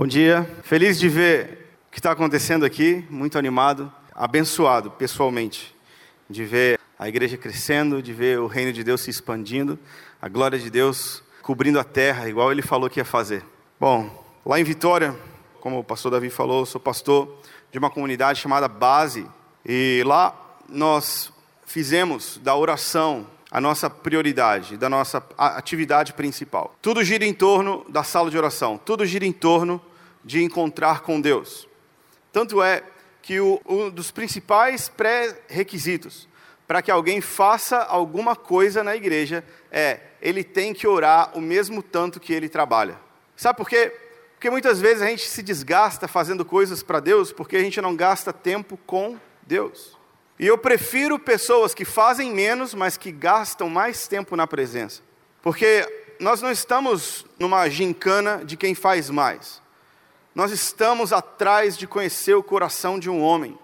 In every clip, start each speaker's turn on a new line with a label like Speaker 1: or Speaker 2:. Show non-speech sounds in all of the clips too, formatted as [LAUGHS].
Speaker 1: Bom dia, feliz de ver o que está acontecendo aqui, muito animado, abençoado pessoalmente, de ver a igreja crescendo, de ver o reino de Deus se expandindo, a glória de Deus cobrindo a terra, igual ele falou que ia fazer. Bom, lá em Vitória, como o pastor Davi falou, sou pastor de uma comunidade chamada Base, e lá nós fizemos da oração a nossa prioridade, da nossa atividade principal. Tudo gira em torno da sala de oração, tudo gira em torno de encontrar com Deus. Tanto é que o, um dos principais pré-requisitos para que alguém faça alguma coisa na igreja é ele tem que orar o mesmo tanto que ele trabalha. Sabe por quê? Porque muitas vezes a gente se desgasta fazendo coisas para Deus porque a gente não gasta tempo com Deus. E eu prefiro pessoas que fazem menos, mas que gastam mais tempo na presença. Porque nós não estamos numa gincana de quem faz mais. Nós estamos atrás de conhecer o coração de um homem.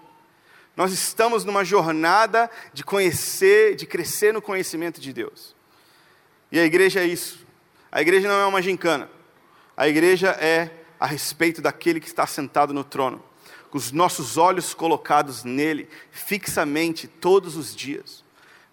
Speaker 1: Nós estamos numa jornada de conhecer, de crescer no conhecimento de Deus. E a igreja é isso. A igreja não é uma gincana. A igreja é a respeito daquele que está sentado no trono com os nossos olhos colocados nele fixamente todos os dias.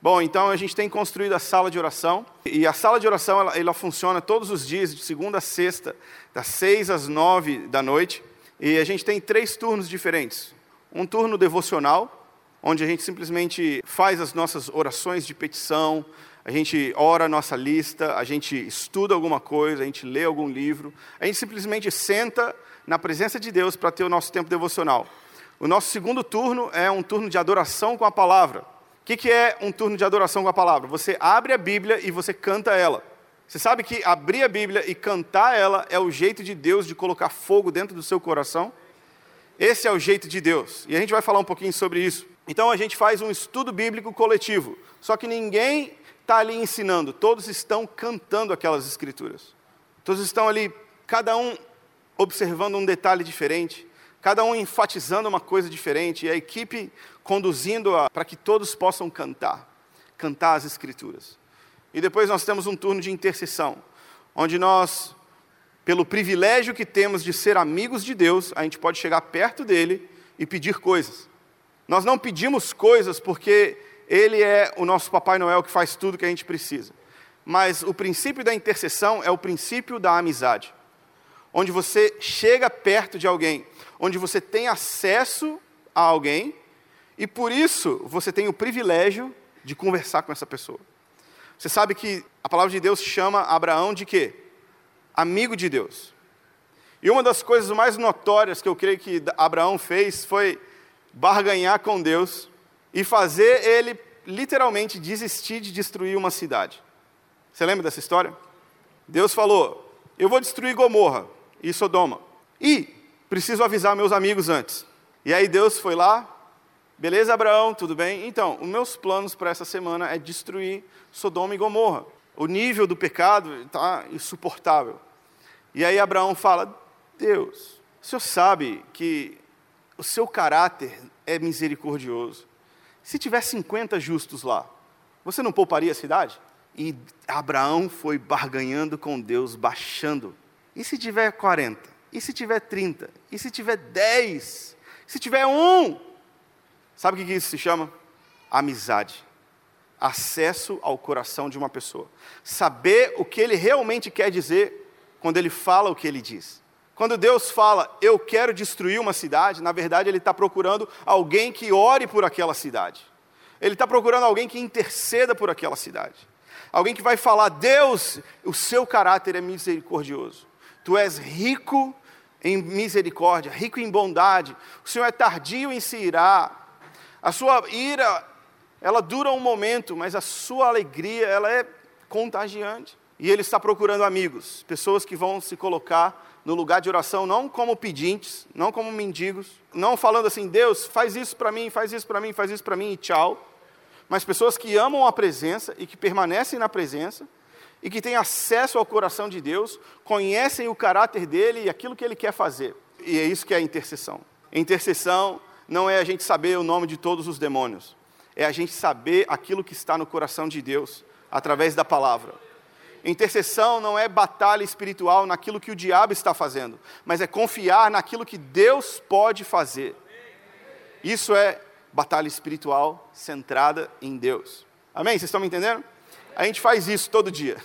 Speaker 1: Bom, então a gente tem construído a sala de oração, e a sala de oração ela, ela funciona todos os dias, de segunda a sexta, das seis às nove da noite, e a gente tem três turnos diferentes. Um turno devocional, onde a gente simplesmente faz as nossas orações de petição, a gente ora a nossa lista, a gente estuda alguma coisa, a gente lê algum livro, a gente simplesmente senta na presença de Deus para ter o nosso tempo devocional. O nosso segundo turno é um turno de adoração com a palavra. O que, que é um turno de adoração com a palavra? Você abre a Bíblia e você canta ela. Você sabe que abrir a Bíblia e cantar ela é o jeito de Deus de colocar fogo dentro do seu coração? Esse é o jeito de Deus. E a gente vai falar um pouquinho sobre isso. Então a gente faz um estudo bíblico coletivo. Só que ninguém está ali ensinando, todos estão cantando aquelas escrituras. Todos estão ali, cada um observando um detalhe diferente, cada um enfatizando uma coisa diferente, e a equipe conduzindo para que todos possam cantar, cantar as Escrituras. E depois nós temos um turno de intercessão, onde nós, pelo privilégio que temos de ser amigos de Deus, a gente pode chegar perto dele e pedir coisas. Nós não pedimos coisas porque ele é o nosso Papai Noel que faz tudo que a gente precisa. Mas o princípio da intercessão é o princípio da amizade onde você chega perto de alguém, onde você tem acesso a alguém e por isso você tem o privilégio de conversar com essa pessoa. Você sabe que a palavra de Deus chama Abraão de quê? Amigo de Deus. E uma das coisas mais notórias que eu creio que Abraão fez foi barganhar com Deus e fazer ele literalmente desistir de destruir uma cidade. Você lembra dessa história? Deus falou: Eu vou destruir Gomorra e Sodoma. E preciso avisar meus amigos antes. E aí Deus foi lá, beleza, Abraão, tudo bem? Então, os meus planos para essa semana é destruir Sodoma e Gomorra. O nível do pecado está insuportável. E aí Abraão fala: Deus, o senhor sabe que o seu caráter é misericordioso. Se tiver 50 justos lá, você não pouparia a cidade? E Abraão foi barganhando com Deus, baixando e se tiver 40? E se tiver 30? E se tiver 10? E se tiver um? Sabe o que isso se chama? Amizade. Acesso ao coração de uma pessoa. Saber o que ele realmente quer dizer quando ele fala o que ele diz. Quando Deus fala, eu quero destruir uma cidade, na verdade Ele está procurando alguém que ore por aquela cidade. Ele está procurando alguém que interceda por aquela cidade. Alguém que vai falar, Deus, o seu caráter é misericordioso. Tu és rico em misericórdia, rico em bondade. O Senhor é tardio em se irar. A sua ira, ela dura um momento, mas a sua alegria, ela é contagiante. E Ele está procurando amigos, pessoas que vão se colocar no lugar de oração, não como pedintes, não como mendigos, não falando assim, Deus, faz isso para mim, faz isso para mim, faz isso para mim e tchau. Mas pessoas que amam a presença e que permanecem na presença e que têm acesso ao coração de Deus, conhecem o caráter dele e aquilo que ele quer fazer. E é isso que é a intercessão. Intercessão não é a gente saber o nome de todos os demônios, é a gente saber aquilo que está no coração de Deus através da palavra. Intercessão não é batalha espiritual naquilo que o diabo está fazendo, mas é confiar naquilo que Deus pode fazer. Isso é batalha espiritual centrada em Deus. Amém? Vocês estão me entendendo? A gente faz isso todo dia.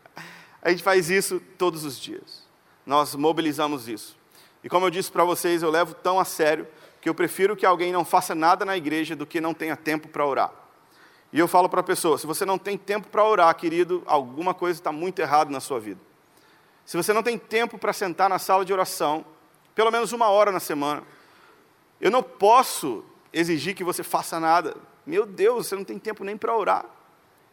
Speaker 1: [LAUGHS] a gente faz isso todos os dias. Nós mobilizamos isso. E como eu disse para vocês, eu levo tão a sério que eu prefiro que alguém não faça nada na igreja do que não tenha tempo para orar. E eu falo para a pessoa: se você não tem tempo para orar, querido, alguma coisa está muito errada na sua vida. Se você não tem tempo para sentar na sala de oração, pelo menos uma hora na semana, eu não posso exigir que você faça nada. Meu Deus, você não tem tempo nem para orar.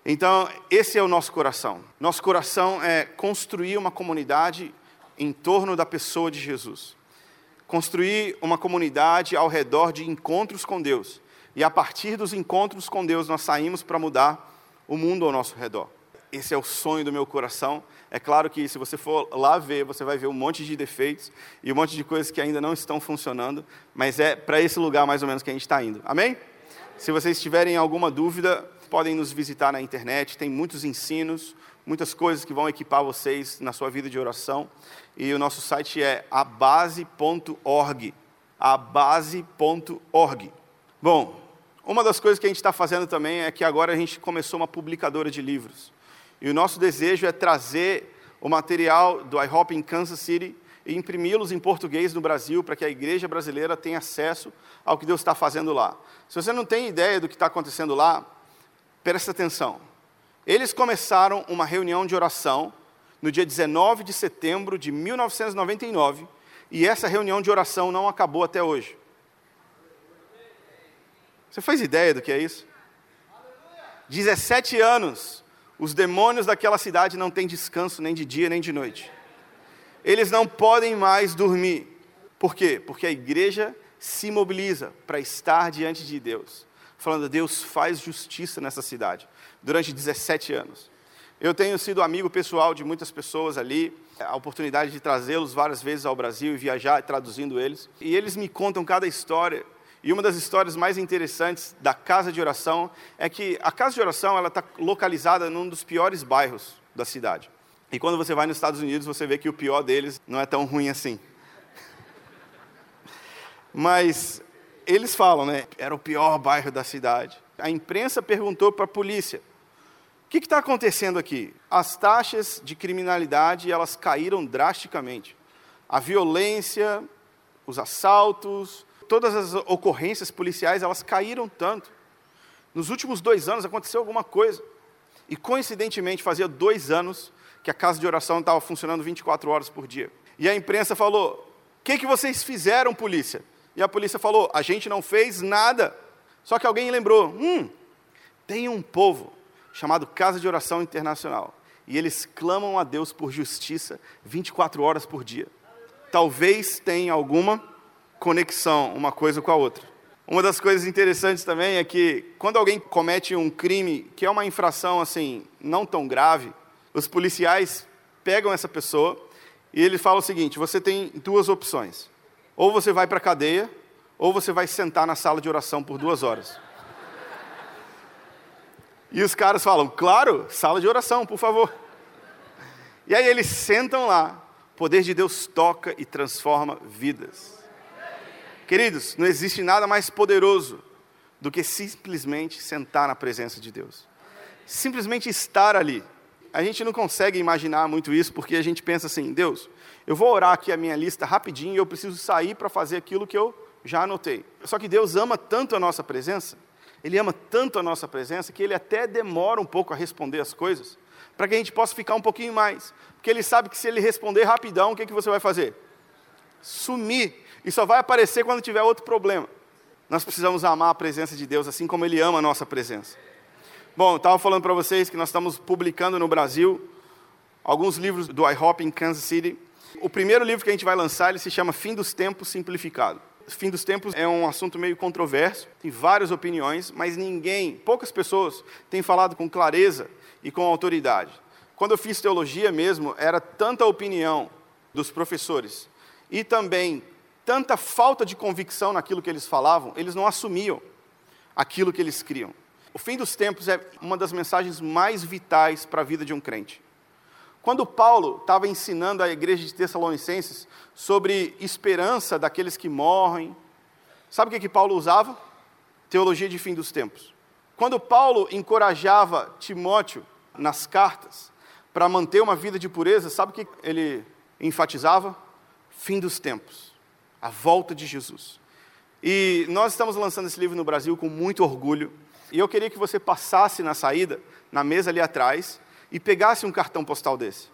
Speaker 1: Então, esse é o nosso coração. Nosso coração é construir uma comunidade em torno da pessoa de Jesus. Construir uma comunidade ao redor de encontros com Deus. E a partir dos encontros com Deus, nós saímos para mudar o mundo ao nosso redor. Esse é o sonho do meu coração. É claro que se você for lá ver, você vai ver um monte de defeitos e um monte de coisas que ainda não estão funcionando, mas é para esse lugar mais ou menos que a gente está indo. Amém? Se vocês tiverem alguma dúvida, podem nos visitar na internet, tem muitos ensinos, muitas coisas que vão equipar vocês na sua vida de oração. E o nosso site é abase.org. abase.org. Bom, uma das coisas que a gente está fazendo também é que agora a gente começou uma publicadora de livros. E o nosso desejo é trazer o material do iHop em Kansas City e imprimi-los em português no Brasil para que a igreja brasileira tenha acesso ao que Deus está fazendo lá. Se você não tem ideia do que está acontecendo lá, presta atenção. Eles começaram uma reunião de oração no dia 19 de setembro de 1999 e essa reunião de oração não acabou até hoje. Você faz ideia do que é isso? 17 anos, os demônios daquela cidade não têm descanso nem de dia nem de noite. Eles não podem mais dormir. Por quê? Porque a igreja se mobiliza para estar diante de Deus, falando: Deus faz justiça nessa cidade, durante 17 anos. Eu tenho sido amigo pessoal de muitas pessoas ali, a oportunidade de trazê-los várias vezes ao Brasil e viajar traduzindo eles. E eles me contam cada história. E uma das histórias mais interessantes da casa de oração é que a casa de oração ela está localizada num dos piores bairros da cidade. E quando você vai nos Estados Unidos, você vê que o pior deles não é tão ruim assim. [LAUGHS] Mas eles falam, né? Era o pior bairro da cidade. A imprensa perguntou para a polícia: que está acontecendo aqui? As taxas de criminalidade elas caíram drasticamente. A violência, os assaltos, todas as ocorrências policiais elas caíram tanto. Nos últimos dois anos aconteceu alguma coisa. E coincidentemente fazia dois anos que a casa de oração estava funcionando 24 horas por dia. E a imprensa falou: o que, que vocês fizeram, polícia? E a polícia falou: a gente não fez nada. Só que alguém lembrou: hum, tem um povo chamado Casa de Oração Internacional. E eles clamam a Deus por justiça 24 horas por dia. Talvez tenha alguma conexão uma coisa com a outra. Uma das coisas interessantes também é que quando alguém comete um crime que é uma infração assim não tão grave, os policiais pegam essa pessoa e eles falam o seguinte: você tem duas opções. Ou você vai para a cadeia, ou você vai sentar na sala de oração por duas horas. E os caras falam: claro, sala de oração, por favor. E aí eles sentam lá, o poder de Deus toca e transforma vidas. Queridos, não existe nada mais poderoso do que simplesmente sentar na presença de Deus. Simplesmente estar ali. A gente não consegue imaginar muito isso porque a gente pensa assim: Deus, eu vou orar aqui a minha lista rapidinho e eu preciso sair para fazer aquilo que eu já anotei. Só que Deus ama tanto a nossa presença, Ele ama tanto a nossa presença, que Ele até demora um pouco a responder as coisas, para que a gente possa ficar um pouquinho mais. Porque Ele sabe que se Ele responder rapidão, o que, que você vai fazer? Sumir. E só vai aparecer quando tiver outro problema. Nós precisamos amar a presença de Deus, assim como Ele ama a nossa presença. Bom, eu estava falando para vocês que nós estamos publicando no Brasil alguns livros do iHop em Kansas City. O primeiro livro que a gente vai lançar, ele se chama Fim dos Tempos Simplificado. Fim dos Tempos é um assunto meio controverso, tem várias opiniões, mas ninguém, poucas pessoas, têm falado com clareza e com autoridade. Quando eu fiz teologia mesmo, era tanta opinião dos professores e também tanta falta de convicção naquilo que eles falavam, eles não assumiam aquilo que eles criam. O fim dos tempos é uma das mensagens mais vitais para a vida de um crente. Quando Paulo estava ensinando a igreja de Tessalonicenses sobre esperança daqueles que morrem, sabe o que, que Paulo usava? Teologia de fim dos tempos. Quando Paulo encorajava Timóteo nas cartas para manter uma vida de pureza, sabe o que ele enfatizava? Fim dos tempos, a volta de Jesus. E nós estamos lançando esse livro no Brasil com muito orgulho. E eu queria que você passasse na saída, na mesa ali atrás, e pegasse um cartão postal desse.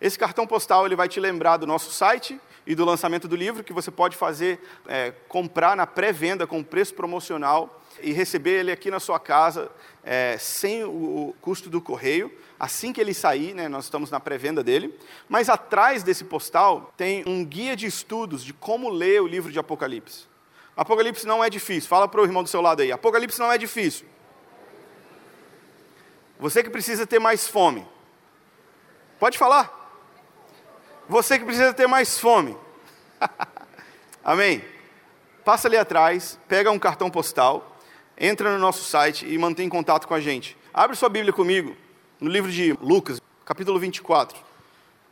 Speaker 1: Esse cartão postal ele vai te lembrar do nosso site e do lançamento do livro, que você pode fazer, é, comprar na pré-venda com preço promocional e receber ele aqui na sua casa é, sem o, custo do correio. Assim que ele sair, né, nós estamos na pré-venda dele. Mas atrás desse postal tem um guia de estudos de como ler o livro de Apocalipse. Apocalipse não é difícil. Fala para o irmão do seu lado aí. Apocalipse não é difícil. Você que precisa ter mais fome. Pode falar. Você que precisa ter mais fome. [LAUGHS] Amém? Passa ali atrás, pega um cartão postal, entra no nosso site e mantém contato com a gente. Abre sua Bíblia comigo, no livro de Lucas, capítulo 24.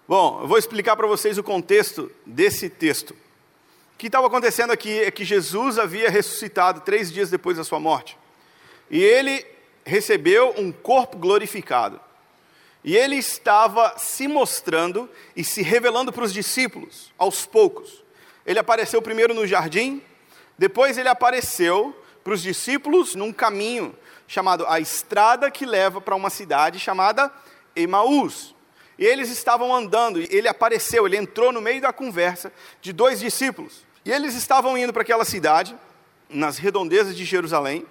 Speaker 1: Bom, eu vou explicar para vocês o contexto desse texto. O que estava acontecendo aqui é que Jesus havia ressuscitado três dias depois da sua morte. E ele recebeu um corpo glorificado. E ele estava se mostrando e se revelando para os discípulos, aos poucos. Ele apareceu primeiro no jardim, depois ele apareceu para os discípulos num caminho chamado a estrada que leva para uma cidade chamada Emaús. E eles estavam andando, e ele apareceu, ele entrou no meio da conversa de dois discípulos. E eles estavam indo para aquela cidade, nas redondezas de Jerusalém,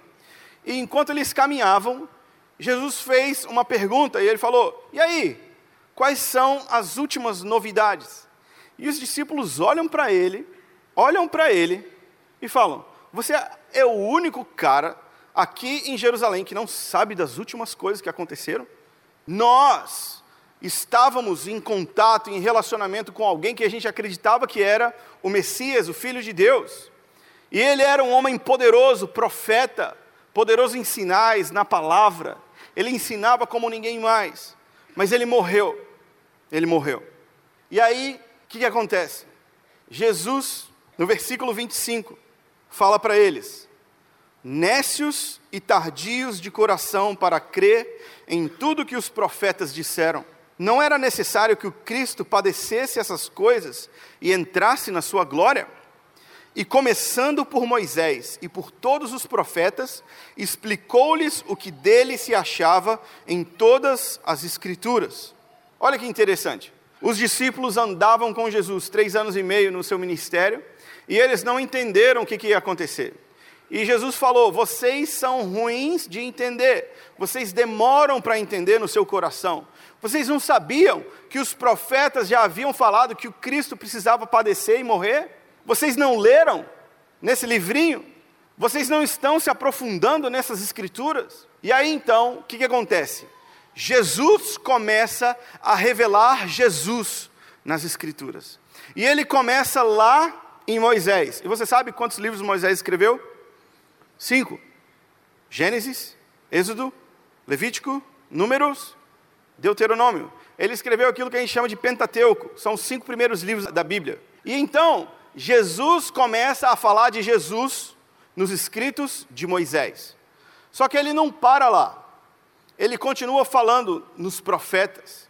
Speaker 1: e enquanto eles caminhavam, Jesus fez uma pergunta e ele falou: E aí, quais são as últimas novidades? E os discípulos olham para ele, olham para ele e falam: Você é o único cara aqui em Jerusalém que não sabe das últimas coisas que aconteceram? Nós estávamos em contato, em relacionamento com alguém que a gente acreditava que era o Messias, o Filho de Deus. E ele era um homem poderoso, profeta, poderoso em sinais, na palavra. Ele ensinava como ninguém mais. Mas ele morreu. Ele morreu. E aí, o que, que acontece? Jesus, no versículo 25, fala para eles: Nécios e tardios de coração para crer em tudo que os profetas disseram. Não era necessário que o Cristo padecesse essas coisas e entrasse na sua glória? E começando por Moisés e por todos os profetas, explicou-lhes o que dele se achava em todas as Escrituras. Olha que interessante. Os discípulos andavam com Jesus três anos e meio no seu ministério e eles não entenderam o que, que ia acontecer. E Jesus falou: vocês são ruins de entender, vocês demoram para entender no seu coração. Vocês não sabiam que os profetas já haviam falado que o Cristo precisava padecer e morrer? Vocês não leram nesse livrinho? Vocês não estão se aprofundando nessas escrituras? E aí então, o que, que acontece? Jesus começa a revelar Jesus nas escrituras. E ele começa lá em Moisés. E você sabe quantos livros Moisés escreveu? Cinco: Gênesis, Êxodo, Levítico, Números, Deuteronômio. Ele escreveu aquilo que a gente chama de Pentateuco, são os cinco primeiros livros da Bíblia. E então, Jesus começa a falar de Jesus nos escritos de Moisés. Só que ele não para lá. Ele continua falando nos profetas.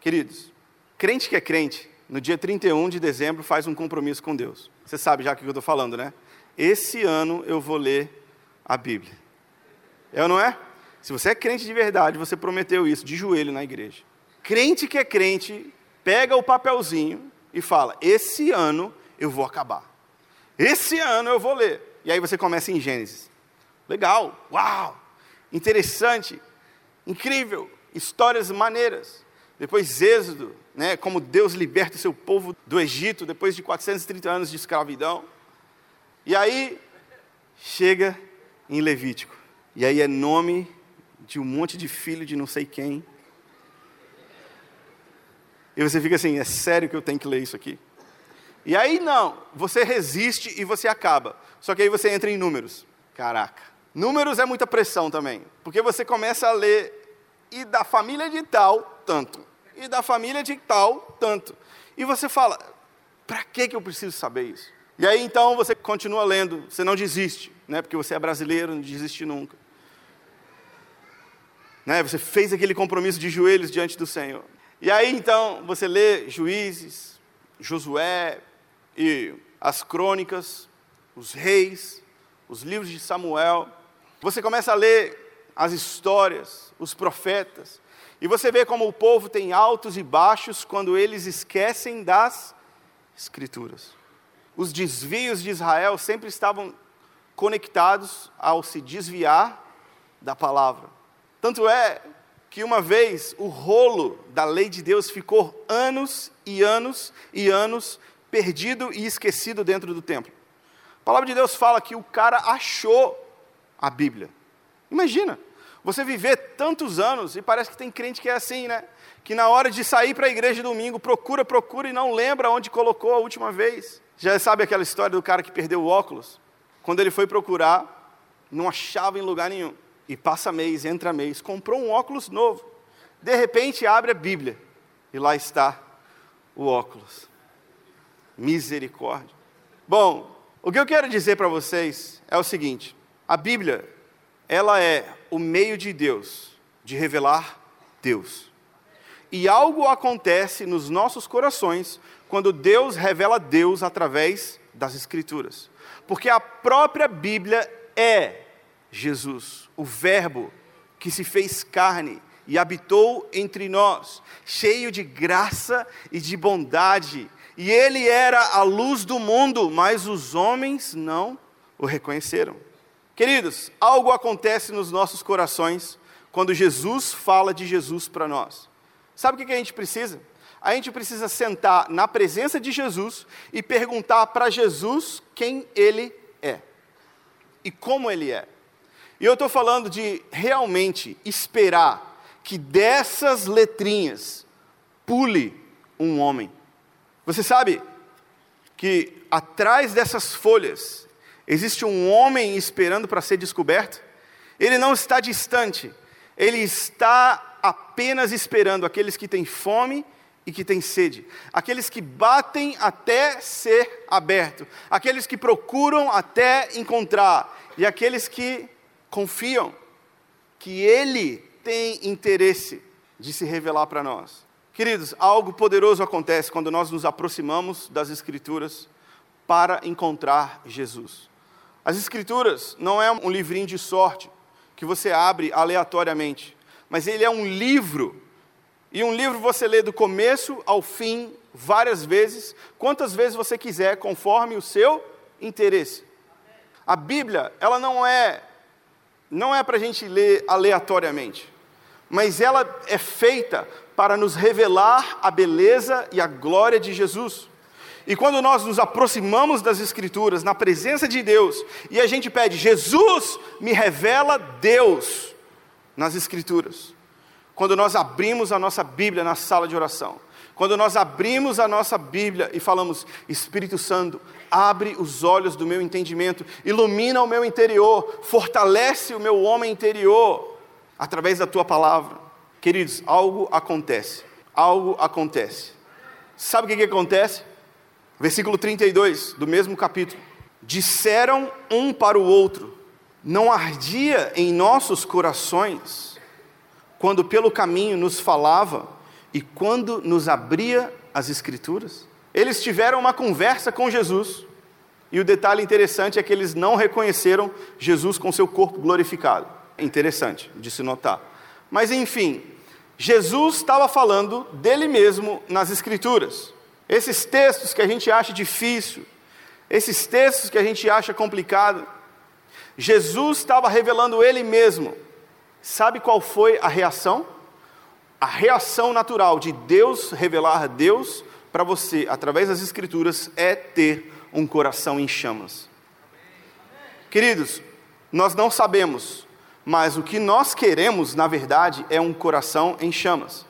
Speaker 1: Queridos, crente que é crente, no dia 31 de dezembro faz um compromisso com Deus. Você sabe já o que eu estou falando, né? Esse ano eu vou ler a Bíblia. É ou não é? Se você é crente de verdade, você prometeu isso de joelho na igreja. Crente que é crente, pega o papelzinho e fala: Esse ano eu vou acabar. Esse ano eu vou ler. E aí você começa em Gênesis. Legal, uau, interessante, incrível, histórias maneiras. Depois Êxodo, né, como Deus liberta o seu povo do Egito depois de 430 anos de escravidão. E aí chega em Levítico. E aí é nome de um monte de filho de não sei quem. E você fica assim, é sério que eu tenho que ler isso aqui? E aí não, você resiste e você acaba. Só que aí você entra em números. Caraca. Números é muita pressão também, porque você começa a ler e da família de tal, tanto. E da família de tal, tanto. E você fala, para que, que eu preciso saber isso? E aí então você continua lendo, você não desiste, né? porque você é brasileiro, não desiste nunca. Né? Você fez aquele compromisso de joelhos diante do Senhor. E aí então você lê Juízes, Josué e as crônicas, os reis, os livros de Samuel. Você começa a ler as histórias, os profetas, e você vê como o povo tem altos e baixos quando eles esquecem das Escrituras. Os desvios de Israel sempre estavam conectados ao se desviar da palavra. Tanto é que uma vez o rolo da lei de Deus ficou anos e anos e anos perdido e esquecido dentro do templo. A palavra de Deus fala que o cara achou a Bíblia. Imagina, você viver tantos anos, e parece que tem crente que é assim, né? Que na hora de sair para a igreja domingo, procura, procura e não lembra onde colocou a última vez. Já sabe aquela história do cara que perdeu o óculos? Quando ele foi procurar, não achava em lugar nenhum. E passa mês, entra mês, comprou um óculos novo. De repente abre a Bíblia e lá está o óculos. Misericórdia. Bom, o que eu quero dizer para vocês é o seguinte: a Bíblia, ela é o meio de Deus de revelar Deus. E algo acontece nos nossos corações quando Deus revela Deus através das Escrituras. Porque a própria Bíblia é Jesus, o Verbo que se fez carne e habitou entre nós, cheio de graça e de bondade. E ele era a luz do mundo, mas os homens não o reconheceram. Queridos, algo acontece nos nossos corações quando Jesus fala de Jesus para nós. Sabe o que a gente precisa? A gente precisa sentar na presença de Jesus e perguntar para Jesus quem ele é e como ele é. E eu estou falando de realmente esperar que dessas letrinhas pule um homem. Você sabe que atrás dessas folhas Existe um homem esperando para ser descoberto. Ele não está distante, ele está apenas esperando aqueles que têm fome e que têm sede, aqueles que batem até ser aberto, aqueles que procuram até encontrar e aqueles que confiam que Ele tem interesse de se revelar para nós. Queridos, algo poderoso acontece quando nós nos aproximamos das Escrituras para encontrar Jesus. As Escrituras não é um livrinho de sorte que você abre aleatoriamente, mas ele é um livro. E um livro você lê do começo ao fim, várias vezes, quantas vezes você quiser, conforme o seu interesse. A Bíblia, ela não é não é para a gente ler aleatoriamente, mas ela é feita para nos revelar a beleza e a glória de Jesus. E quando nós nos aproximamos das Escrituras, na presença de Deus, e a gente pede, Jesus, me revela Deus nas Escrituras. Quando nós abrimos a nossa Bíblia na sala de oração, quando nós abrimos a nossa Bíblia e falamos, Espírito Santo, abre os olhos do meu entendimento, ilumina o meu interior, fortalece o meu homem interior, através da tua palavra. Queridos, algo acontece, algo acontece. Sabe o que, que acontece? Versículo 32 do mesmo capítulo. Disseram um para o outro: Não ardia em nossos corações quando pelo caminho nos falava e quando nos abria as Escrituras? Eles tiveram uma conversa com Jesus. E o detalhe interessante é que eles não reconheceram Jesus com seu corpo glorificado. Interessante de se notar. Mas enfim, Jesus estava falando dele mesmo nas Escrituras. Esses textos que a gente acha difícil, esses textos que a gente acha complicado, Jesus estava revelando Ele mesmo. Sabe qual foi a reação? A reação natural de Deus revelar Deus para você através das Escrituras é ter um coração em chamas. Queridos, nós não sabemos, mas o que nós queremos, na verdade, é um coração em chamas.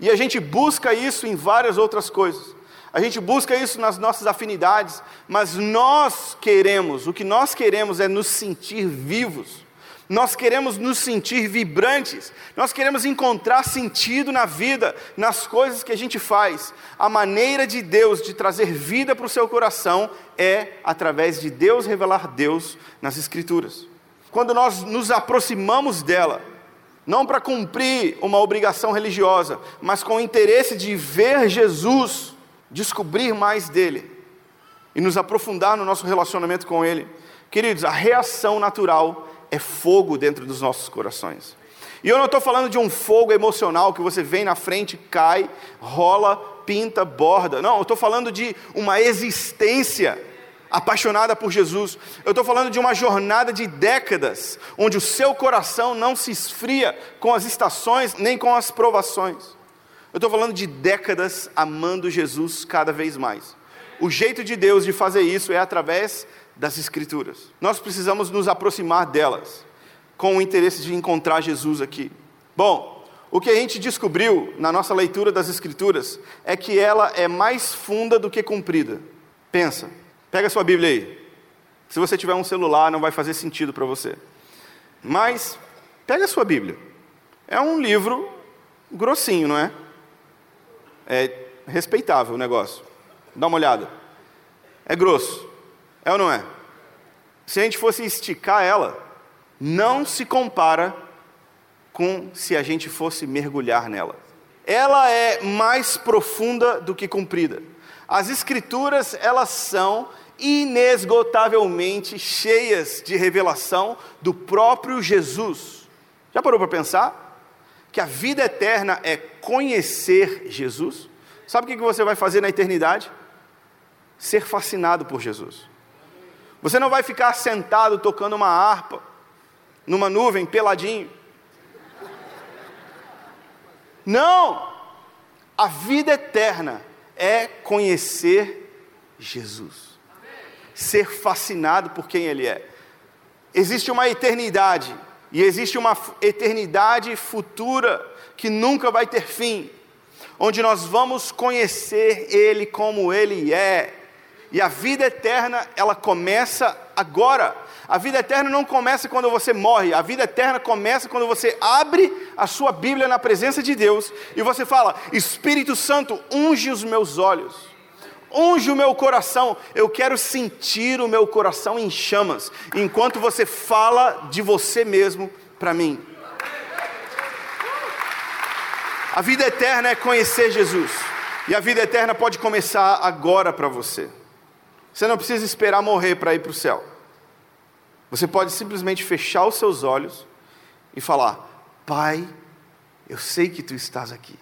Speaker 1: E a gente busca isso em várias outras coisas a gente busca isso nas nossas afinidades, mas nós queremos, o que nós queremos é nos sentir vivos. Nós queremos nos sentir vibrantes, nós queremos encontrar sentido na vida, nas coisas que a gente faz. A maneira de Deus de trazer vida para o seu coração é através de Deus revelar Deus nas Escrituras. Quando nós nos aproximamos dela, não para cumprir uma obrigação religiosa, mas com o interesse de ver Jesus, descobrir mais dele e nos aprofundar no nosso relacionamento com ele. Queridos, a reação natural é fogo dentro dos nossos corações. E eu não estou falando de um fogo emocional que você vem na frente, cai, rola, pinta, borda. Não, eu estou falando de uma existência apaixonada por Jesus. Eu estou falando de uma jornada de décadas, onde o seu coração não se esfria com as estações nem com as provações. Eu estou falando de décadas amando Jesus cada vez mais. O jeito de Deus de fazer isso é através das Escrituras. Nós precisamos nos aproximar delas, com o interesse de encontrar Jesus aqui. Bom, o que a gente descobriu na nossa leitura das Escrituras é que ela é mais funda do que comprida. Pensa, pega a sua Bíblia aí. Se você tiver um celular, não vai fazer sentido para você. Mas, pega a sua Bíblia. É um livro grossinho, não é? É respeitável o negócio. Dá uma olhada. É grosso. É ou não é? Se a gente fosse esticar ela, não se compara com se a gente fosse mergulhar nela. Ela é mais profunda do que comprida. As escrituras, elas são inesgotavelmente cheias de revelação do próprio Jesus. Já parou para pensar? Que a vida eterna é conhecer Jesus? Sabe o que você vai fazer na eternidade? Ser fascinado por Jesus. Você não vai ficar sentado tocando uma harpa, numa nuvem, peladinho. Não! A vida eterna é conhecer Jesus, ser fascinado por quem Ele é. Existe uma eternidade, e existe uma eternidade futura que nunca vai ter fim, onde nós vamos conhecer Ele como Ele é, e a vida eterna, ela começa agora. A vida eterna não começa quando você morre, a vida eterna começa quando você abre a sua Bíblia na presença de Deus e você fala: Espírito Santo, unge os meus olhos, unge o meu coração, eu quero sentir o meu coração em chamas, enquanto você fala de você mesmo para mim. A vida eterna é conhecer Jesus, e a vida eterna pode começar agora para você. Você não precisa esperar morrer para ir para o céu. Você pode simplesmente fechar os seus olhos e falar: Pai, eu sei que tu estás aqui.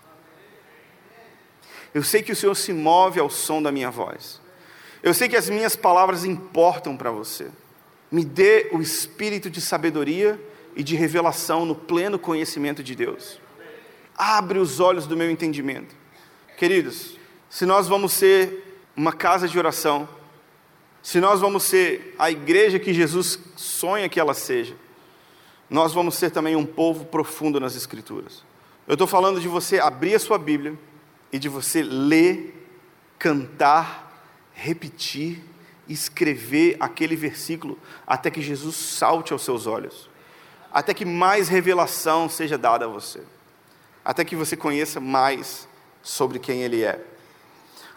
Speaker 1: Eu sei que o Senhor se move ao som da minha voz. Eu sei que as minhas palavras importam para você. Me dê o espírito de sabedoria e de revelação no pleno conhecimento de Deus. Abre os olhos do meu entendimento. Queridos, se nós vamos ser uma casa de oração, se nós vamos ser a igreja que Jesus sonha que ela seja, nós vamos ser também um povo profundo nas Escrituras. Eu estou falando de você abrir a sua Bíblia e de você ler, cantar, repetir, escrever aquele versículo até que Jesus salte aos seus olhos, até que mais revelação seja dada a você, até que você conheça mais sobre quem Ele é.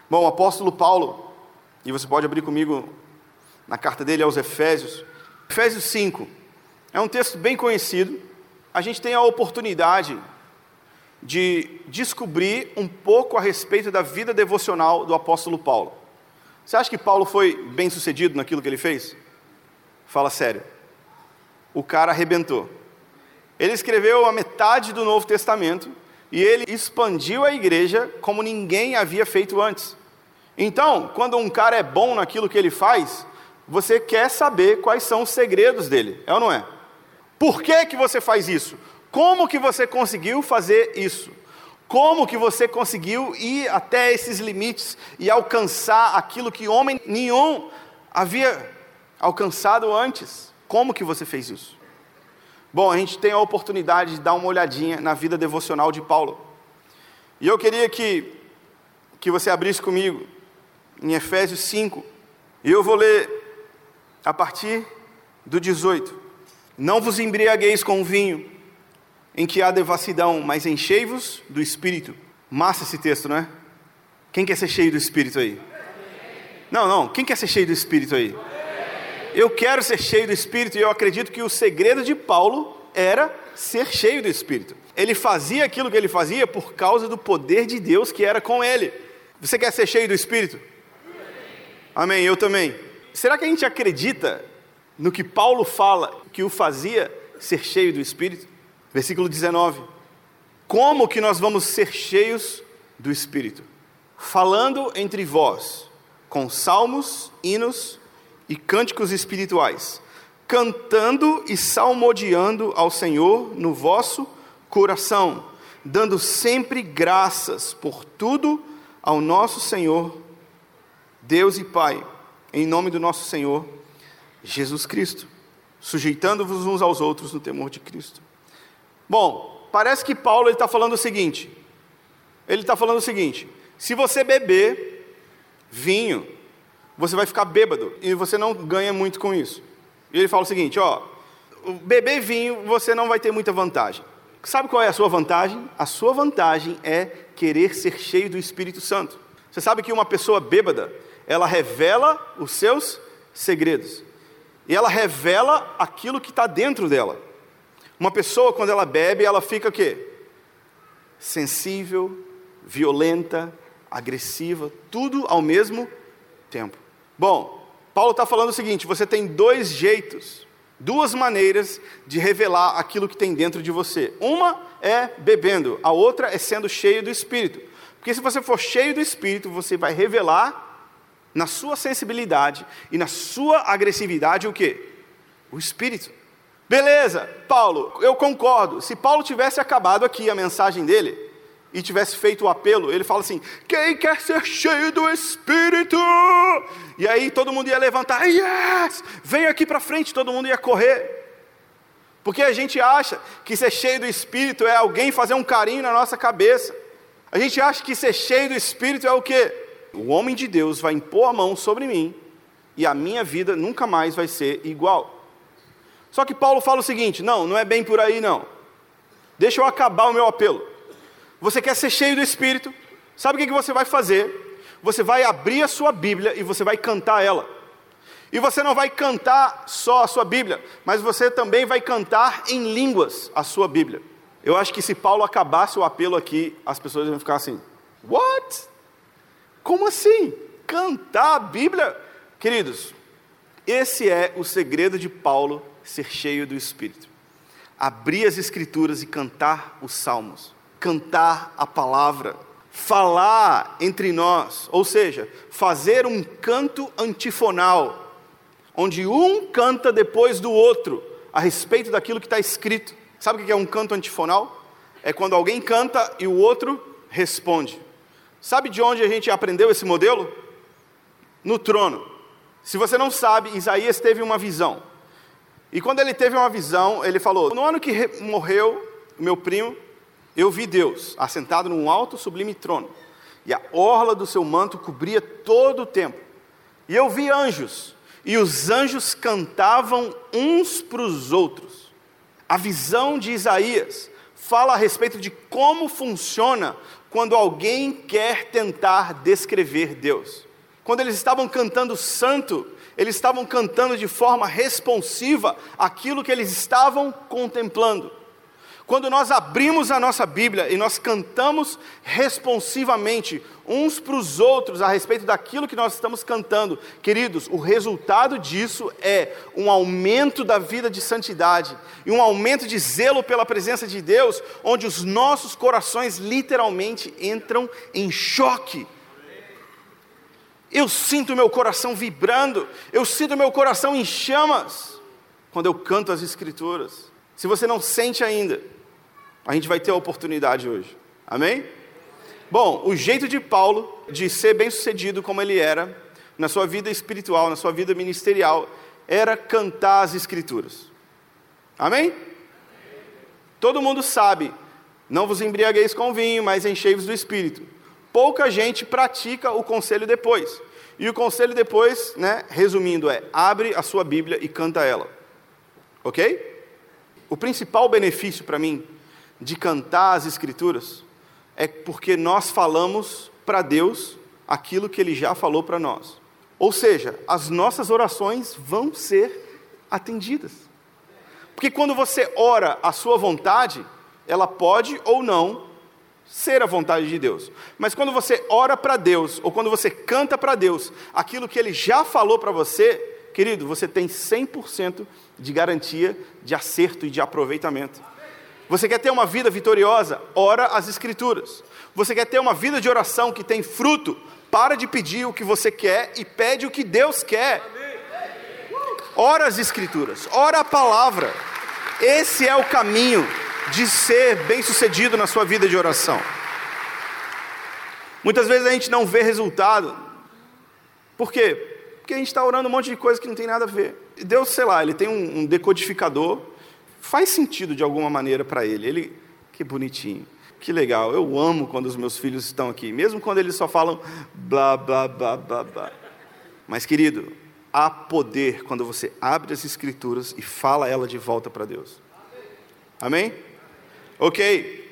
Speaker 1: Bom, o apóstolo Paulo, e você pode abrir comigo na carta dele aos Efésios. Efésios 5 é um texto bem conhecido. A gente tem a oportunidade de descobrir um pouco a respeito da vida devocional do apóstolo Paulo. Você acha que Paulo foi bem sucedido naquilo que ele fez? Fala sério. O cara arrebentou. Ele escreveu a metade do Novo Testamento e ele expandiu a igreja como ninguém havia feito antes. Então, quando um cara é bom naquilo que ele faz, você quer saber quais são os segredos dele, é ou não é? Por que, que você faz isso? Como que você conseguiu fazer isso? Como que você conseguiu ir até esses limites e alcançar aquilo que homem nenhum havia alcançado antes? Como que você fez isso? Bom, a gente tem a oportunidade de dar uma olhadinha na vida devocional de Paulo. E eu queria que, que você abrisse comigo em Efésios 5. E eu vou ler a partir do 18. Não vos embriagueis com vinho, em que há devassidão, mas enchei-vos do Espírito. Massa esse texto, não é? Quem quer ser cheio do Espírito aí? Não, não, quem quer ser cheio do Espírito aí? Eu quero ser cheio do Espírito e eu acredito que o segredo de Paulo era ser cheio do Espírito. Ele fazia aquilo que ele fazia por causa do poder de Deus que era com ele. Você quer ser cheio do Espírito? Amém, eu também. Será que a gente acredita no que Paulo fala que o fazia ser cheio do Espírito? Versículo 19. Como que nós vamos ser cheios do Espírito? Falando entre vós com salmos, hinos e cânticos espirituais, cantando e salmodiando ao Senhor no vosso coração, dando sempre graças por tudo ao nosso Senhor, Deus e Pai, em nome do nosso Senhor Jesus Cristo, sujeitando-vos uns aos outros no temor de Cristo. Bom, parece que Paulo está falando o seguinte: ele está falando o seguinte, se você beber vinho, você vai ficar bêbado e você não ganha muito com isso. E ele fala o seguinte: ó, beber vinho você não vai ter muita vantagem. Sabe qual é a sua vantagem? A sua vantagem é querer ser cheio do Espírito Santo. Você sabe que uma pessoa bêbada, ela revela os seus segredos. E ela revela aquilo que está dentro dela. Uma pessoa, quando ela bebe, ela fica o quê? Sensível, violenta, agressiva, tudo ao mesmo tempo. Bom, Paulo está falando o seguinte: você tem dois jeitos duas maneiras de revelar aquilo que tem dentro de você. Uma é bebendo, a outra é sendo cheio do Espírito. Porque se você for cheio do Espírito, você vai revelar na sua sensibilidade e na sua agressividade o que? O Espírito. Beleza, Paulo, eu concordo. Se Paulo tivesse acabado aqui a mensagem dele, e tivesse feito o apelo, ele fala assim: quem quer ser cheio do Espírito? E aí todo mundo ia levantar, yes! Vem aqui para frente, todo mundo ia correr. Porque a gente acha que ser cheio do Espírito é alguém fazer um carinho na nossa cabeça. A gente acha que ser cheio do Espírito é o quê? O homem de Deus vai impor a mão sobre mim e a minha vida nunca mais vai ser igual. Só que Paulo fala o seguinte: não, não é bem por aí não. Deixa eu acabar o meu apelo. Você quer ser cheio do Espírito? Sabe o que você vai fazer? Você vai abrir a sua Bíblia e você vai cantar ela. E você não vai cantar só a sua Bíblia, mas você também vai cantar em línguas a sua Bíblia. Eu acho que se Paulo acabasse o apelo aqui, as pessoas iam ficar assim: What? Como assim? Cantar a Bíblia? Queridos, esse é o segredo de Paulo ser cheio do Espírito. Abrir as Escrituras e cantar os salmos cantar a palavra, falar entre nós, ou seja, fazer um canto antifonal, onde um canta depois do outro a respeito daquilo que está escrito. Sabe o que é um canto antifonal? É quando alguém canta e o outro responde. Sabe de onde a gente aprendeu esse modelo? No trono. Se você não sabe, Isaías teve uma visão. E quando ele teve uma visão, ele falou: No ano que morreu o meu primo, eu vi Deus assentado num alto sublime trono, e a orla do seu manto cobria todo o templo. E eu vi anjos, e os anjos cantavam uns para os outros. A visão de Isaías fala a respeito de como funciona quando alguém quer tentar descrever Deus. Quando eles estavam cantando santo, eles estavam cantando de forma responsiva aquilo que eles estavam contemplando. Quando nós abrimos a nossa Bíblia e nós cantamos responsivamente uns para os outros a respeito daquilo que nós estamos cantando, queridos, o resultado disso é um aumento da vida de santidade e um aumento de zelo pela presença de Deus, onde os nossos corações literalmente entram em choque. Eu sinto meu coração vibrando, eu sinto meu coração em chamas quando eu canto as Escrituras. Se você não sente ainda, a gente vai ter a oportunidade hoje. Amém? Bom, o jeito de Paulo de ser bem-sucedido como ele era, na sua vida espiritual, na sua vida ministerial, era cantar as Escrituras. Amém? Todo mundo sabe, não vos embriagueis com vinho, mas enchei-vos do Espírito. Pouca gente pratica o conselho depois. E o conselho depois, né, resumindo, é: abre a sua Bíblia e canta ela. Ok? o principal benefício para mim de cantar as Escrituras é porque nós falamos para Deus aquilo que Ele já falou para nós. Ou seja, as nossas orações vão ser atendidas. Porque quando você ora a sua vontade, ela pode ou não ser a vontade de Deus. Mas quando você ora para Deus, ou quando você canta para Deus, aquilo que Ele já falou para você, querido, você tem 100% de garantia de acerto e de aproveitamento. Você quer ter uma vida vitoriosa? Ora as Escrituras. Você quer ter uma vida de oração que tem fruto? Para de pedir o que você quer e pede o que Deus quer. Ora as Escrituras, ora a palavra. Esse é o caminho de ser bem-sucedido na sua vida de oração. Muitas vezes a gente não vê resultado. Por quê? Porque a gente está orando um monte de coisa que não tem nada a ver. Deus, sei lá, ele tem um, um decodificador, faz sentido de alguma maneira para ele. Ele, que bonitinho, que legal. Eu amo quando os meus filhos estão aqui, mesmo quando eles só falam blá, blá, blá, blá, blá. Mas, querido, há poder quando você abre as Escrituras e fala ela de volta para Deus. Amém? Ok.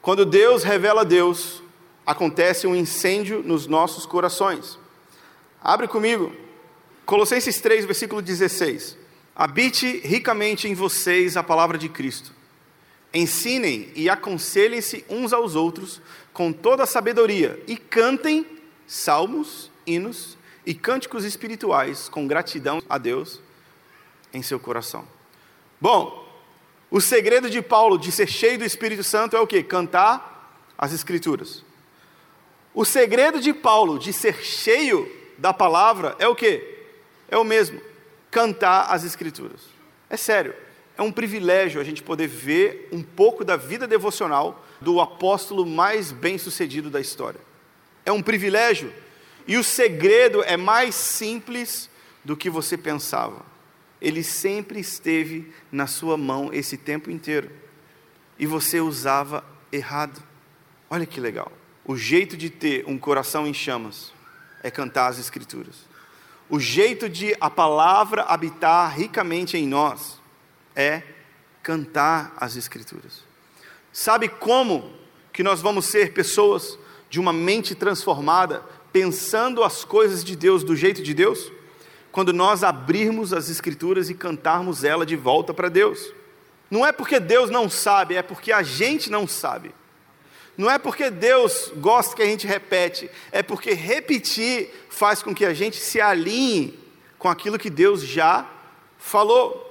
Speaker 1: Quando Deus revela Deus, acontece um incêndio nos nossos corações. Abre comigo, Colossenses 3, versículo 16. Habite ricamente em vocês a palavra de Cristo. Ensinem e aconselhem-se uns aos outros com toda a sabedoria e cantem salmos, hinos e cânticos espirituais com gratidão a Deus em seu coração. Bom, o segredo de Paulo de ser cheio do Espírito Santo é o que? Cantar as Escrituras. O segredo de Paulo de ser cheio da palavra é o que? É o mesmo: cantar as Escrituras. É sério, é um privilégio a gente poder ver um pouco da vida devocional do apóstolo mais bem sucedido da história. É um privilégio, e o segredo é mais simples do que você pensava ele sempre esteve na sua mão esse tempo inteiro. E você usava errado. Olha que legal. O jeito de ter um coração em chamas é cantar as Escrituras. O jeito de a palavra habitar ricamente em nós é cantar as Escrituras. Sabe como que nós vamos ser pessoas de uma mente transformada, pensando as coisas de Deus do jeito de Deus? Quando nós abrirmos as Escrituras e cantarmos ela de volta para Deus. Não é porque Deus não sabe, é porque a gente não sabe. Não é porque Deus gosta que a gente repete, é porque repetir faz com que a gente se alinhe com aquilo que Deus já falou.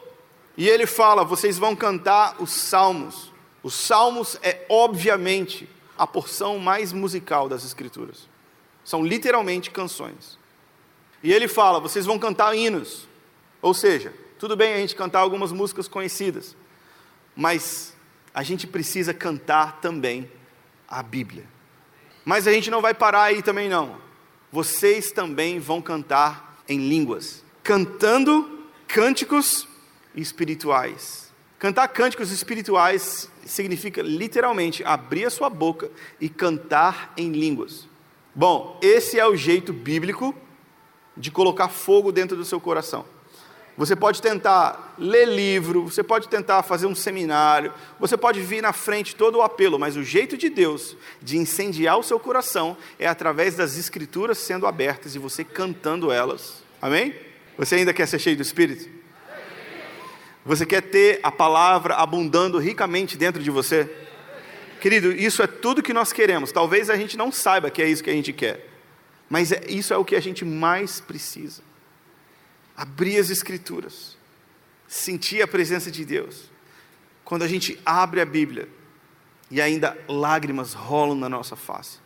Speaker 1: E ele fala: vocês vão cantar os salmos. Os salmos é, obviamente, a porção mais musical das Escrituras. São literalmente canções. E ele fala: vocês vão cantar hinos. Ou seja, tudo bem a gente cantar algumas músicas conhecidas, mas a gente precisa cantar também a Bíblia. Mas a gente não vai parar aí também não. Vocês também vão cantar em línguas, cantando cânticos espirituais. Cantar cânticos espirituais significa literalmente abrir a sua boca e cantar em línguas. Bom, esse é o jeito bíblico de colocar fogo dentro do seu coração. Você pode tentar ler livro, você pode tentar fazer um seminário, você pode vir na frente todo o apelo, mas o jeito de Deus de incendiar o seu coração é através das escrituras sendo abertas e você cantando elas. Amém? Você ainda quer ser cheio do Espírito? Você quer ter a palavra abundando ricamente dentro de você? Querido, isso é tudo que nós queremos. Talvez a gente não saiba que é isso que a gente quer. Mas é, isso é o que a gente mais precisa. Abrir as Escrituras, sentir a presença de Deus. Quando a gente abre a Bíblia e ainda lágrimas rolam na nossa face.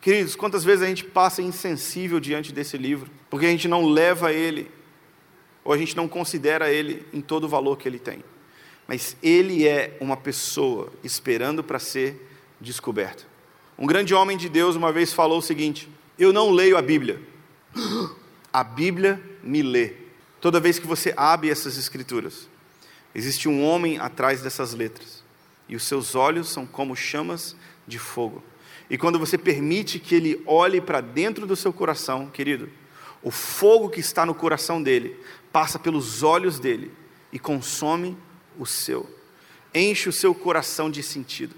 Speaker 1: Queridos, quantas vezes a gente passa insensível diante desse livro, porque a gente não leva ele, ou a gente não considera ele em todo o valor que ele tem. Mas ele é uma pessoa esperando para ser descoberta. Um grande homem de Deus uma vez falou o seguinte: eu não leio a Bíblia. A Bíblia me lê. Toda vez que você abre essas escrituras, existe um homem atrás dessas letras, e os seus olhos são como chamas de fogo. E quando você permite que ele olhe para dentro do seu coração, querido, o fogo que está no coração dele passa pelos olhos dele e consome o seu. enche o seu coração de sentido,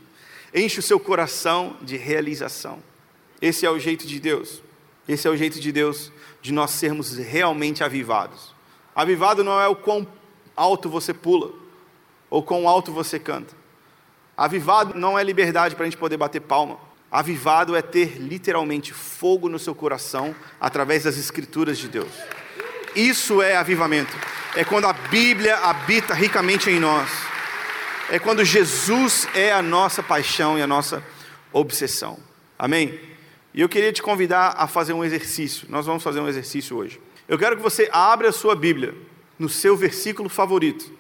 Speaker 1: enche o seu coração de realização. Esse é o jeito de Deus. Esse é o jeito de Deus de nós sermos realmente avivados. Avivado não é o quão alto você pula ou quão alto você canta. Avivado não é liberdade para a gente poder bater palma. Avivado é ter literalmente fogo no seu coração através das escrituras de Deus. Isso é avivamento. É quando a Bíblia habita ricamente em nós. É quando Jesus é a nossa paixão e a nossa obsessão. Amém? E eu queria te convidar a fazer um exercício. Nós vamos fazer um exercício hoje. Eu quero que você abra a sua Bíblia no seu versículo favorito.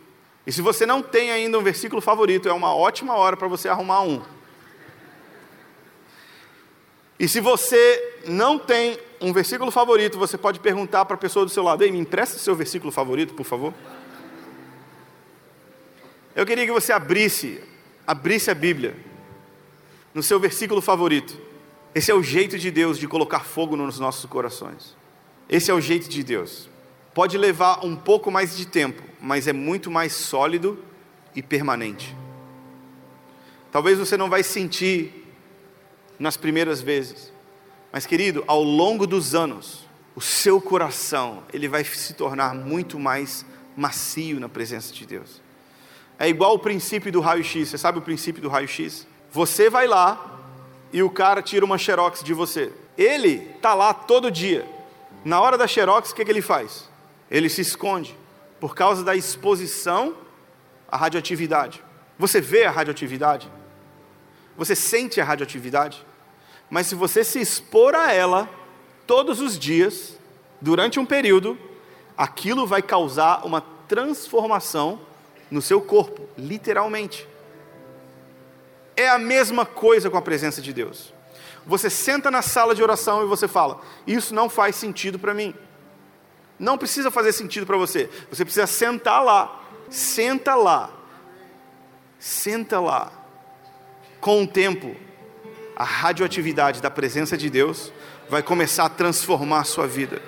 Speaker 1: E se você não tem ainda um versículo favorito, é uma ótima hora para você arrumar um. E se você não tem um versículo favorito, você pode perguntar para a pessoa do seu lado: Ei, me empresta seu versículo favorito, por favor. Eu queria que você abrisse, abrisse a Bíblia no seu versículo favorito. Esse é o jeito de Deus de colocar fogo nos nossos corações. Esse é o jeito de Deus. Pode levar um pouco mais de tempo, mas é muito mais sólido e permanente. Talvez você não vai sentir nas primeiras vezes, mas querido, ao longo dos anos, o seu coração, ele vai se tornar muito mais macio na presença de Deus. É igual o princípio do raio-x. Você sabe o princípio do raio-x? Você vai lá e o cara tira uma xerox de você. Ele tá lá todo dia. Na hora da xerox, o que, que ele faz? Ele se esconde por causa da exposição à radioatividade. Você vê a radioatividade? Você sente a radioatividade? Mas se você se expor a ela todos os dias, durante um período, aquilo vai causar uma transformação no seu corpo, literalmente. É a mesma coisa com a presença de Deus. Você senta na sala de oração e você fala: Isso não faz sentido para mim. Não precisa fazer sentido para você. Você precisa sentar lá. Senta lá. Senta lá. Com o tempo, a radioatividade da presença de Deus vai começar a transformar a sua vida.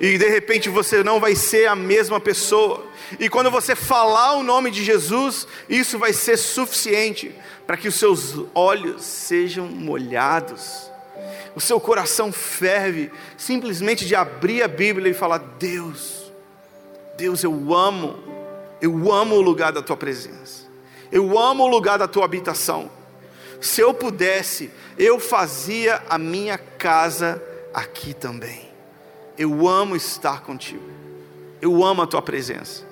Speaker 1: E de repente você não vai ser a mesma pessoa. E quando você falar o nome de Jesus, isso vai ser suficiente para que os seus olhos sejam molhados. O seu coração ferve simplesmente de abrir a Bíblia e falar: Deus, Deus, eu amo, eu amo o lugar da tua presença, eu amo o lugar da tua habitação. Se eu pudesse, eu fazia a minha casa aqui também. Eu amo estar contigo. Eu amo a tua presença.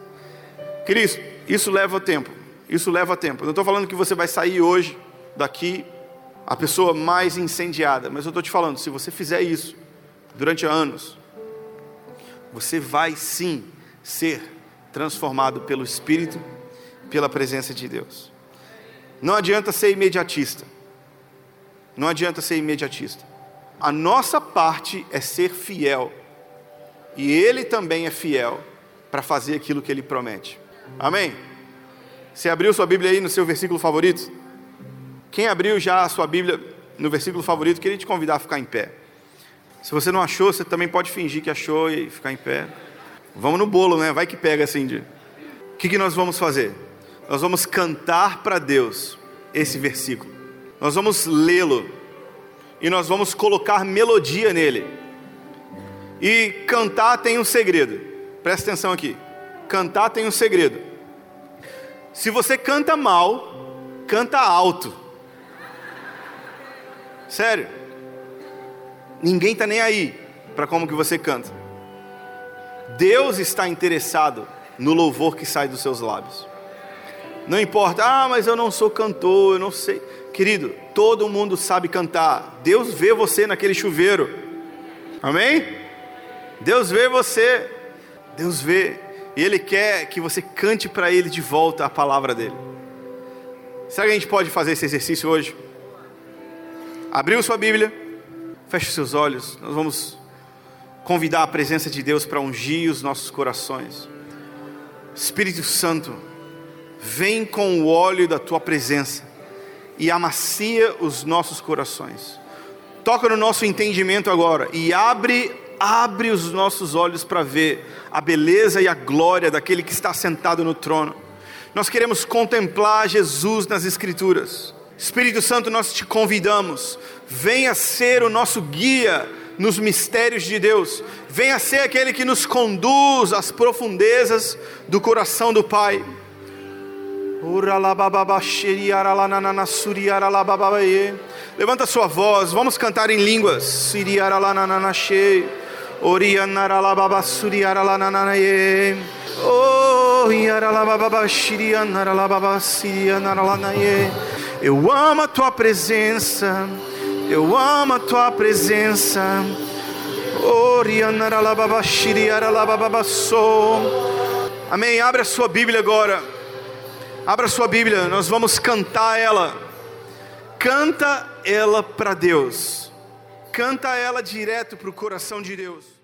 Speaker 1: Queridos, isso leva tempo. Isso leva tempo. Eu não estou falando que você vai sair hoje daqui a pessoa mais incendiada, mas eu estou te falando, se você fizer isso durante anos, você vai sim ser transformado pelo Espírito, pela presença de Deus. Não adianta ser imediatista. Não adianta ser imediatista. A nossa parte é ser fiel. E Ele também é fiel para fazer aquilo que Ele promete. Amém? Você abriu sua Bíblia aí no seu versículo favorito? Quem abriu já a sua Bíblia no versículo favorito, queria te convidar a ficar em pé. Se você não achou, você também pode fingir que achou e ficar em pé. Vamos no bolo, né? Vai que pega assim. O que, que nós vamos fazer? Nós vamos cantar para Deus esse versículo. Nós vamos lê-lo e nós vamos colocar melodia nele. E cantar tem um segredo. Presta atenção aqui. Cantar tem um segredo. Se você canta mal, canta alto. Sério. Ninguém está nem aí para como que você canta. Deus está interessado no louvor que sai dos seus lábios. Não importa, ah, mas eu não sou cantor, eu não sei. Querido, todo mundo sabe cantar. Deus vê você naquele chuveiro. Amém? Deus vê você. Deus vê. E Ele quer que você cante para Ele de volta a palavra dele. Será que a gente pode fazer esse exercício hoje? Abriu sua Bíblia, feche seus olhos. Nós vamos convidar a presença de Deus para ungir os nossos corações. Espírito Santo, vem com o óleo da tua presença e amacia os nossos corações. Toca no nosso entendimento agora e abre, abre os nossos olhos para ver a beleza e a glória daquele que está sentado no trono. Nós queremos contemplar Jesus nas Escrituras. Espírito Santo, nós te convidamos, venha ser o nosso guia nos mistérios de Deus, venha ser aquele que nos conduz às profundezas do coração do Pai. Levanta sua voz, vamos cantar em línguas. Eu amo a tua presença, eu amo a tua presença. Amém. Abre a sua Bíblia agora. Abra a sua Bíblia, nós vamos cantar ela. Canta ela para Deus. Canta ela direto para o coração de Deus.